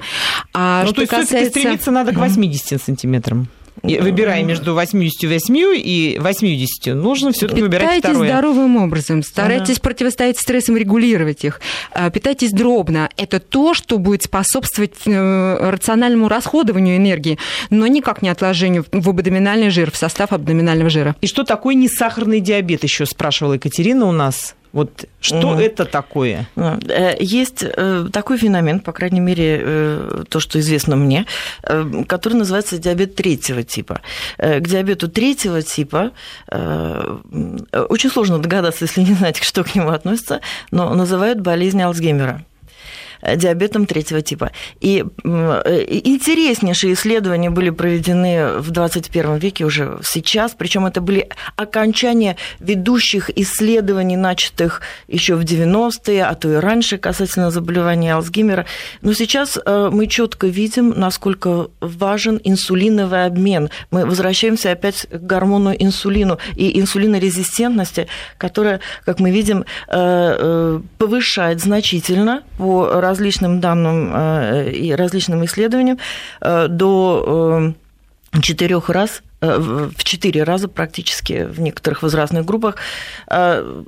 А ну, что то есть касается... стремиться надо к 80 сантиметрам. выбирая между 88 и 80, нужно все-таки выбирать второе. Питайтесь здоровым образом, старайтесь ага. противостоять стрессам, регулировать их. А, питайтесь дробно. Это то, что будет способствовать э, рациональному расходованию энергии, но никак не отложению в абдоминальный жир, в состав абдоминального жира. И что такое несахарный диабет, еще спрашивала Екатерина у нас. Вот что mm. это такое? Э, есть э, такой феномен, по крайней мере, э, то, что известно мне, который называется диабет третьего типа. К диабету третьего типа очень сложно догадаться, если не знать, что к нему относится, но называют болезнь Алцгеймера. Э, диабетом третьего типа. И э, интереснейшие исследования были проведены в 21 веке уже сейчас, причем это были окончания ведущих исследований, начатых еще в 90-е, а то и раньше касательно заболевания Алцгеймера. Но сейчас э, мы четко видим, насколько важен инсулиновый обмен. Мы возвращаемся опять к гормону инсулину и инсулинорезистентности, которая, как мы видим, повышает значительно по различным данным э, и различным исследованиям э, до э, четырех раз в четыре раза практически в некоторых возрастных группах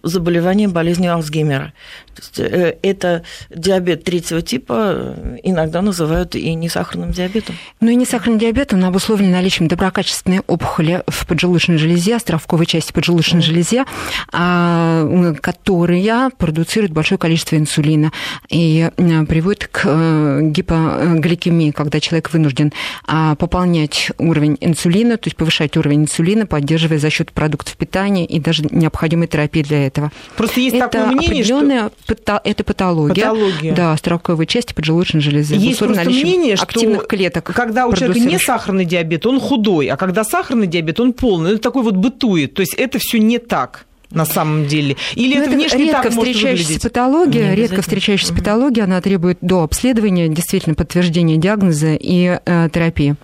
заболевание болезнью Алцгеймера. То есть э, это диабет третьего типа, иногда называют и несахарным диабетом. Ну и несахарный диабет, он обусловлен наличием доброкачественной опухоли в поджелудочной железе, островковой части поджелудочной mm. железе, а, которая продуцирует большое количество инсулина и э, приводит к э, гипогликемии, когда человек вынужден а, пополнять уровень инсулина, то есть повышать уровень инсулина, поддерживая за счет продуктов питания и даже необходимой терапии для этого. Просто есть это такое мнение, что это патология. Патология. Да, строковой части поджелудочной железы. Есть просто мнение, что активных клеток когда у человека не сахарный диабет, он худой, а когда сахарный диабет, он полный. Это такой вот бытует. То есть это все не так на самом деле? Или Но это, это внешне редко так встречающаяся может патология, редко встречающаяся угу. патология, она требует до обследования, действительно подтверждения диагноза и э, терапии.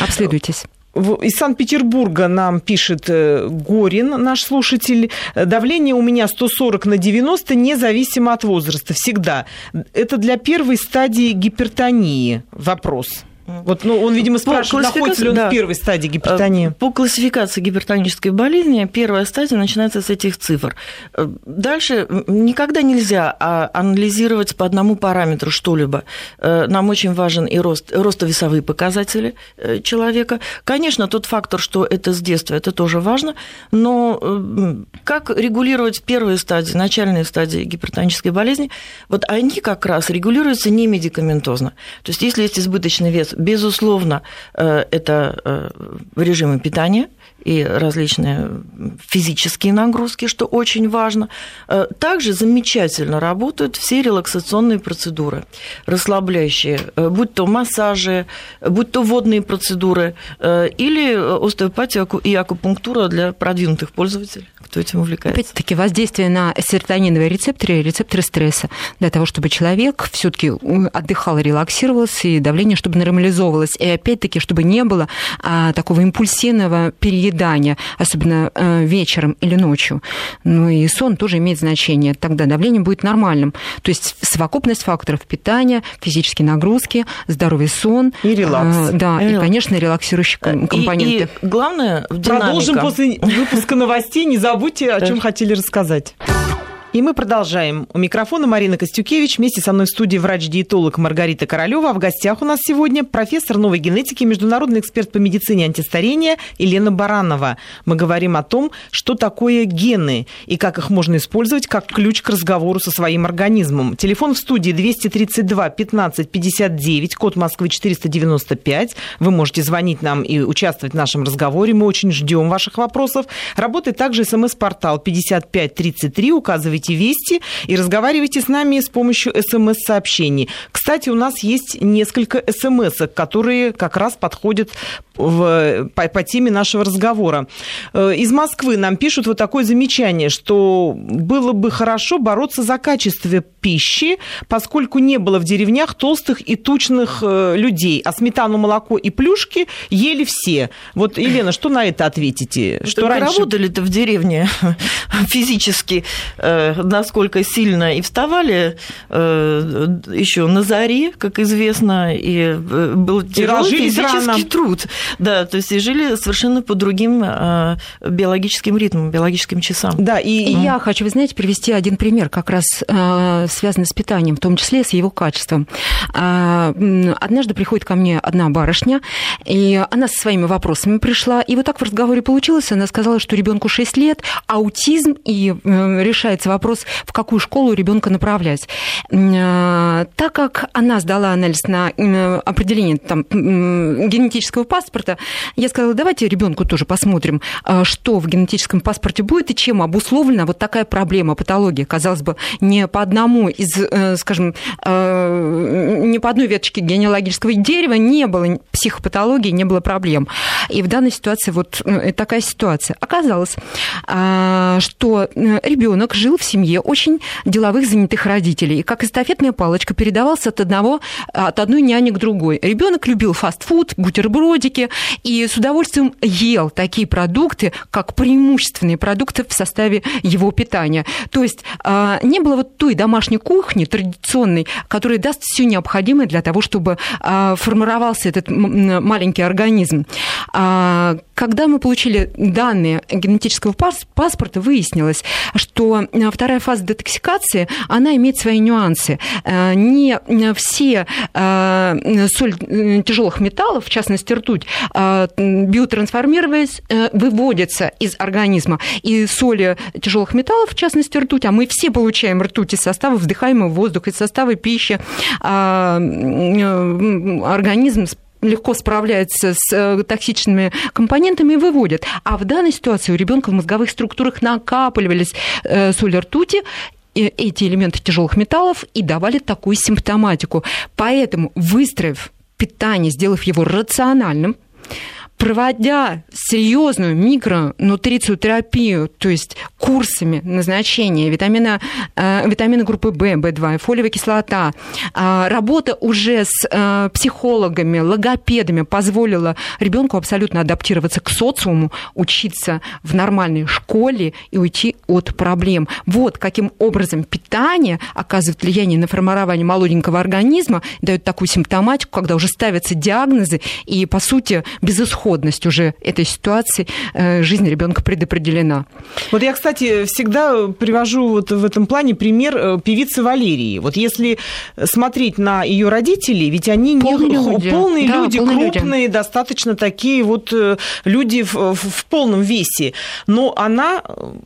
Обследуйтесь. Из Санкт-Петербурга нам пишет э, Горин, наш слушатель. Давление у меня 140 на 90, независимо от возраста, всегда. Это для первой стадии гипертонии вопрос. Вот, ну, он, видимо, спрашивает, находится ли он да. в первой стадии гипертонии. Э, по классификации гипертонической болезни первая стадия начинается с этих цифр. Э, дальше никогда нельзя а, анализировать по одному параметру что-либо. Э, нам очень важен и рост, ростовесовые показатели человека. Конечно, тот фактор, что это с детства, это тоже важно, но как регулировать первые стадии, начальные стадии гипертонической болезни, вот они как раз регулируются не медикаментозно. То есть, если есть избыточный вес, Безусловно, э, это э, режимы питания и различные физические нагрузки, что очень важно. Э, также замечательно работают все релаксационные процедуры, расслабляющие, будь то массажи, будь то водные процедуры или остеопатия и акупунктура для продвинутых пользователей кто этим увлекается. Опять-таки воздействие на серотониновые рецепторы, рецепторы стресса, для того, чтобы человек все таки отдыхал, релаксировался, и давление, чтобы нормализовывалось. И опять-таки, чтобы не было а, такого импульсивного переедания, особенно а, вечером или ночью. Ну и сон тоже имеет значение. Тогда давление будет нормальным. То есть совокупность факторов питания, физические нагрузки, здоровый сон. И релакс. А, да, и, и, конечно, релаксирующие компоненты. И, и главное, динамика. Продолжим после выпуска новостей. Не забудьте, о чем хотели рассказать. И мы продолжаем. У микрофона Марина Костюкевич. Вместе со мной в студии врач-диетолог Маргарита Королева. А в гостях у нас сегодня профессор новой генетики, международный эксперт по медицине антистарения Елена Баранова. Мы говорим о том, что такое гены и как их можно использовать как ключ к разговору со своим организмом. Телефон в студии 232 15 59, код Москвы 495. Вы можете звонить нам и участвовать в нашем разговоре. Мы очень ждем ваших вопросов. Работает также смс-портал 5533. Указывайте записывайте вести и разговаривайте с нами с помощью смс-сообщений. Кстати, у нас есть несколько смс, которые как раз подходят в, по, по теме нашего разговора. Э, из Москвы нам пишут вот такое замечание, что было бы хорошо бороться за качество пищи, поскольку не было в деревнях толстых и тучных э, людей, а сметану, молоко и плюшки ели все. Вот, Елена, что на это ответите? Что раньше... работали-то в деревне физически, э, насколько сильно и вставали еще на заре, как известно, и был тяжелый физический рано. труд. Да, то есть и жили совершенно по другим биологическим ритмам, биологическим часам. Да, и, и я хочу, вы знаете, привести один пример, как раз связанный с питанием, в том числе с его качеством. Однажды приходит ко мне одна барышня, и она со своими вопросами пришла, и вот так в разговоре получилось, она сказала, что ребенку 6 лет, аутизм, и э, решается вопрос, в какую школу ребенка направлять. Э, так как она сдала анализ на э, определение там, генетического паспорта, я сказала, давайте ребенку тоже посмотрим, что в генетическом паспорте будет и чем обусловлена вот такая проблема, патология. Казалось бы, не по одному из, скажем, не по одной веточке генеалогического дерева не было психопатологии, не было проблем. И в данной ситуации вот такая ситуация. Оказалось, что э, ребенок жил в семье очень деловых, занятых родителей. И как эстафетная палочка передавался от, одного, от одной няни к другой. Ребенок любил фастфуд, бутербродики и с удовольствием ел такие продукты, как преимущественные продукты в составе его питания. То есть а, не было вот той домашней кухни традиционной, которая даст все необходимое для того, чтобы а, формировался этот маленький организм. Когда мы получили данные генетического паспорта, выяснилось, что э, вторая фаза детоксикации, она имеет свои нюансы. Э, не все э, соль тяжелых металлов, в частности ртуть, биотрансформируясь, выводятся из организма. И соли тяжелых металлов, в частности ртуть, а мы все получаем ртуть из состава вдыхаемого воздуха, из состава пищи, организм легко справляется с э, токсичными компонентами и выводят. А в данной ситуации у ребенка в мозговых структурах накапливались э, соли ртути, эти элементы тяжелых металлов и давали такую симптоматику. Поэтому, выстроив питание, сделав его рациональным, проводя серьезную микронутрициотерапию, то есть курсами назначения витамина, э, витамины группы В, В2, фолиевая кислота, э, работа уже с э, психологами, логопедами позволила ребенку абсолютно адаптироваться к социуму, учиться в нормальной школе и уйти от проблем. Вот каким образом питание оказывает влияние на формирование молоденького организма, дает такую симптоматику, когда уже ставятся диагнозы и, по сути, безысходно исходность уже этой ситуации, э, жизнь ребенка предопределена. Вот я, кстати, всегда привожу вот в этом плане пример э, певицы Валерии. Вот если смотреть на ее родителей, ведь они полные не люди, полные да, люди полные крупные, люди. достаточно такие вот э, люди в, в полном весе. Но она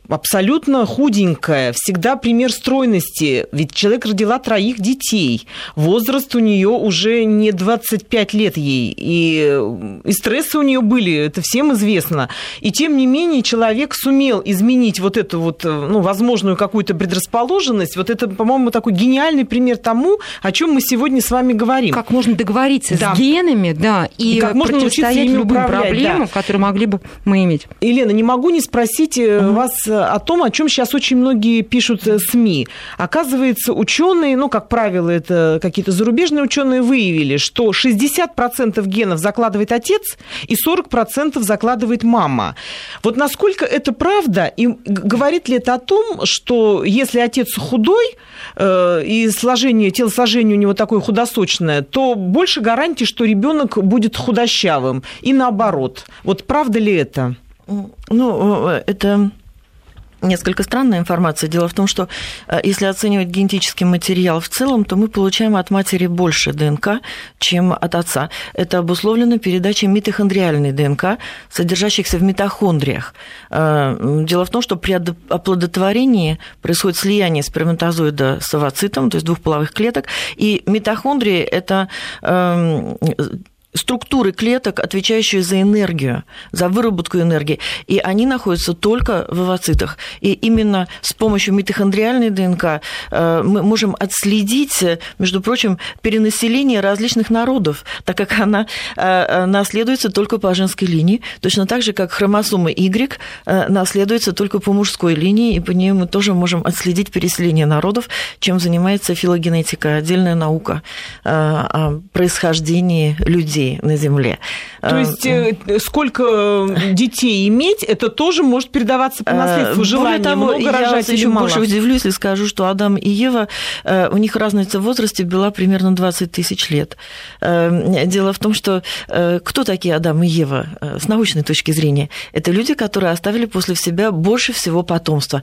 абсолютно худенькая, всегда пример стройности. Ведь человек родила троих детей. Возраст у нее уже не 25 лет ей. И, и стрессы у нее нее были, это всем известно. И тем не менее человек сумел изменить вот эту вот, э, ну, возможную какую-то предрасположенность. Вот это, по-моему, такой гениальный пример тому, о чем мы сегодня с вами говорим. Как можно договориться да. с генами, да, и, и как можно противостоять любым проблемам, да. которые могли бы мы иметь. Елена, не могу не спросить угу. вас э, о том, о чем сейчас очень многие пишут СМИ. Оказывается, ученые, ну, как правило, это какие-то зарубежные ученые выявили, что 60% генов закладывает отец, и 40% закладывает мама. Вот насколько это правда, и говорит ли это о том, что если отец худой, э, и сложение, телосложение у него такое худосочное, то больше гарантий, что ребенок будет худощавым, и наоборот. Вот правда ли это? Ну, э, это несколько странная информация. Дело в том, что э, если оценивать генетический материал в целом, то мы получаем от матери больше ДНК, чем от отца. Это обусловлено передачей митохондриальной ДНК, содержащихся в митохондриях. Э, дело в том, что при оплодотворении происходит слияние сперматозоида с овоцитом, то есть двух половых клеток, и митохондрии – это эм, структуры клеток, отвечающие за энергию, за выработку энергии, и они находятся только в овоцитах. И именно с помощью митохондриальной ДНК э, мы можем отследить, между прочим, перенаселение различных народов, так как она э, э, наследуется только по женской линии, точно так же, как хромосома Y наследуется только по мужской линии, и по ней мы тоже можем отследить переселение народов, чем занимается филогенетика, отдельная наука о происхождении людей людей на Земле. То есть э, сколько детей иметь, это тоже может передаваться по наследству, желание того, много я рожать еще мало. больше удивлюсь, если скажу, что Адам и Ева, у них разница в возрасте была примерно 20 тысяч лет. Дело в том, что кто такие Адам и Ева с научной точки зрения? Это люди, которые оставили после себя больше всего потомства,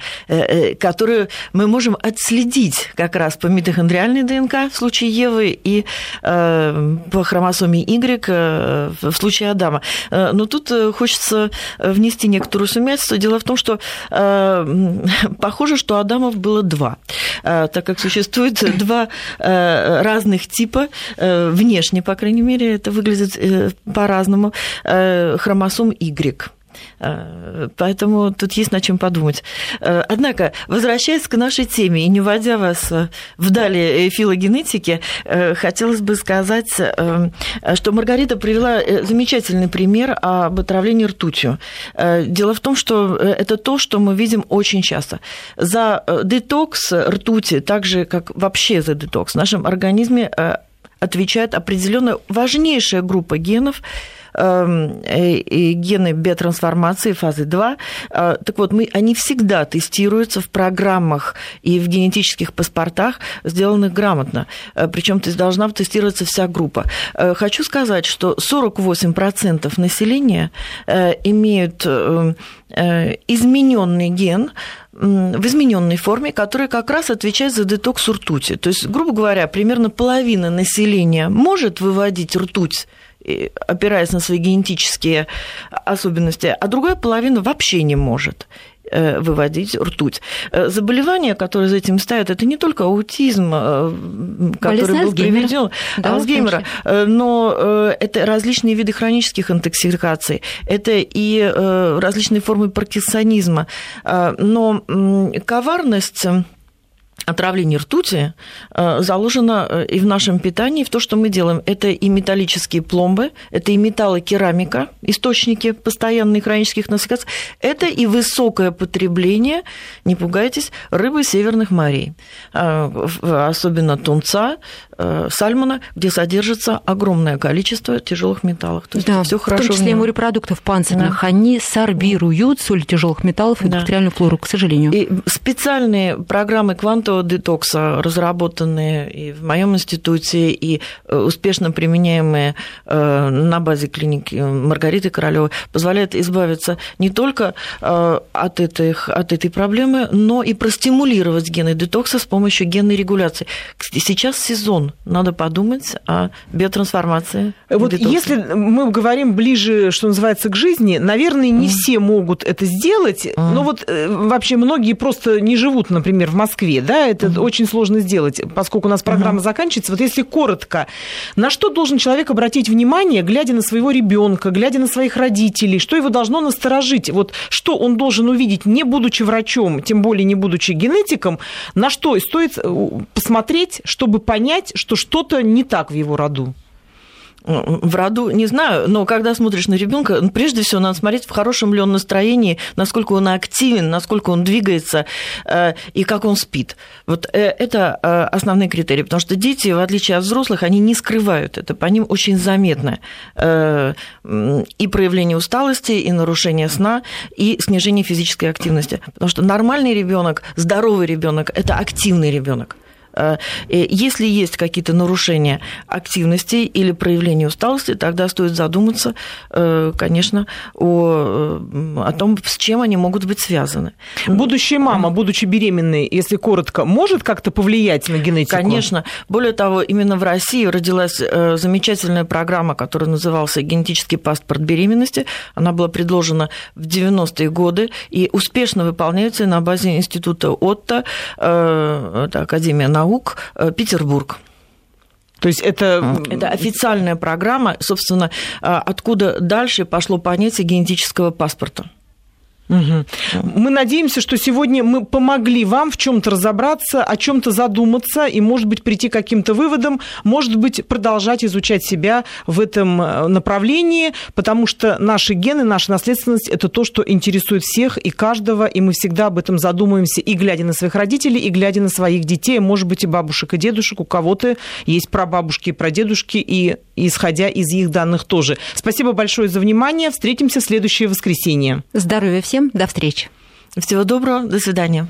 которые мы можем отследить как раз по митохондриальной ДНК в случае Евы и э, по хромосоме Y э, в случае Адама. Э, но тут хочется внести некоторую сумятицу. Дело в том, что похоже, что Адамов было два, так как существует два разных типа, внешне, по крайней мере, это выглядит по-разному, хромосом Y. Э, поэтому тут есть над чем подумать. Э, однако, возвращаясь к нашей теме и не вводя вас вдали филогенетики, э, хотелось бы сказать, что Маргарита привела замечательный пример об отравлении ртутью. Дело в том, что это то, что мы видим очень часто. За детокс ртути, так же, как вообще за детокс, в нашем организме отвечает определенная важнейшая группа генов, гены биотрансформации фазы 2. Э, так вот, мы, они всегда тестируются в программах и в генетических паспортах, сделанных грамотно. Э, Причем должна тестироваться вся группа. Э, хочу сказать, что 48% населения имеют измененный ген, в измененной форме, который как раз отвечает за детокс ртути. То есть, грубо говоря, примерно половина населения может выводить ртуть опираясь на свои генетические особенности, а другая половина вообще не может э, выводить ртуть. Э, заболевания, которые за этим стоят, это не только аутизм, э, который был приведен, да, Алцгеймера, но это различные виды хронических интоксикаций, это и различные формы паркинсонизма. Но коварность отравление ртути э, заложено э, и в нашем питании, в то, что мы делаем. Это и металлические пломбы, это и металлокерамика, источники постоянных хронических насыкаций, это и высокое потребление, не пугайтесь, рыбы северных морей, э, особенно тунца, сальмона, где содержится огромное количество тяжелых металлов. То есть да, все хорошо. В том числе и морепродуктов панцирных, да. они сорбируют соль тяжелых металлов и да. бактериальную флору, к сожалению. И специальные программы квантового детокса, разработанные и в моем институте, и э, успешно применяемые э, на базе клиники Маргариты Королевой, позволяют избавиться не только э, от, этих, от этой проблемы, но и простимулировать гены детокса с помощью генной регуляции. Сейчас сезон, надо подумать о биотрансформации. Вот детокса. если мы говорим ближе, что называется, к жизни, наверное, не mm. все могут это сделать, mm. но вот вообще многие просто не живут, например, в Москве, да, это угу. очень сложно сделать, поскольку у нас программа угу. заканчивается. Вот если коротко, на что должен человек обратить внимание, глядя на своего ребенка, глядя на своих родителей, что его должно насторожить? Вот что он должен увидеть, не будучи врачом, тем более не будучи генетиком, на что стоит э, посмотреть, чтобы понять, что что-то не так в его роду? В роду, не знаю, но когда смотришь на ребенка, ну, прежде всего надо смотреть, в хорошем ли он настроении, насколько он активен, насколько он двигается э, и как он спит. Вот э, это э, основные критерии, потому что дети, в отличие от взрослых, они не скрывают это, по ним очень заметно и проявление усталости, и нарушение сна, и снижение физической активности. Потому что нормальный ребенок, здоровый ребенок – это активный ребенок. Э, если есть какие-то нарушения активности или проявления усталости, тогда стоит задуматься, э, конечно, о, э, о том, с чем они могут быть связаны. Будущая мама, будучи беременной, если коротко, может как-то повлиять на генетику? Конечно. Более того, именно в России родилась замечательная программа, которая называлась «Генетический паспорт беременности». Она была предложена в 90-е годы и успешно выполняется на базе института Отто, это Академия наук, наук э, Петербург. То есть это... Это официальная программа, собственно, а, откуда дальше пошло понятие генетического паспорта. Угу. Мы надеемся, что сегодня мы помогли вам в чем-то разобраться, о чем-то задуматься и, может быть, прийти к каким-то выводам, может быть, продолжать изучать себя в этом э, направлении, потому что наши гены, наша наследственность – это то, что интересует всех и каждого, и мы всегда об этом задумываемся, и глядя на своих родителей, и глядя на своих детей, может быть, и бабушек, и дедушек, у кого-то есть прабабушки и прадедушки, и исходя из их данных тоже. Спасибо большое за внимание. Встретимся в следующее воскресенье. Здоровья всем. До встречи. Всего доброго. До свидания.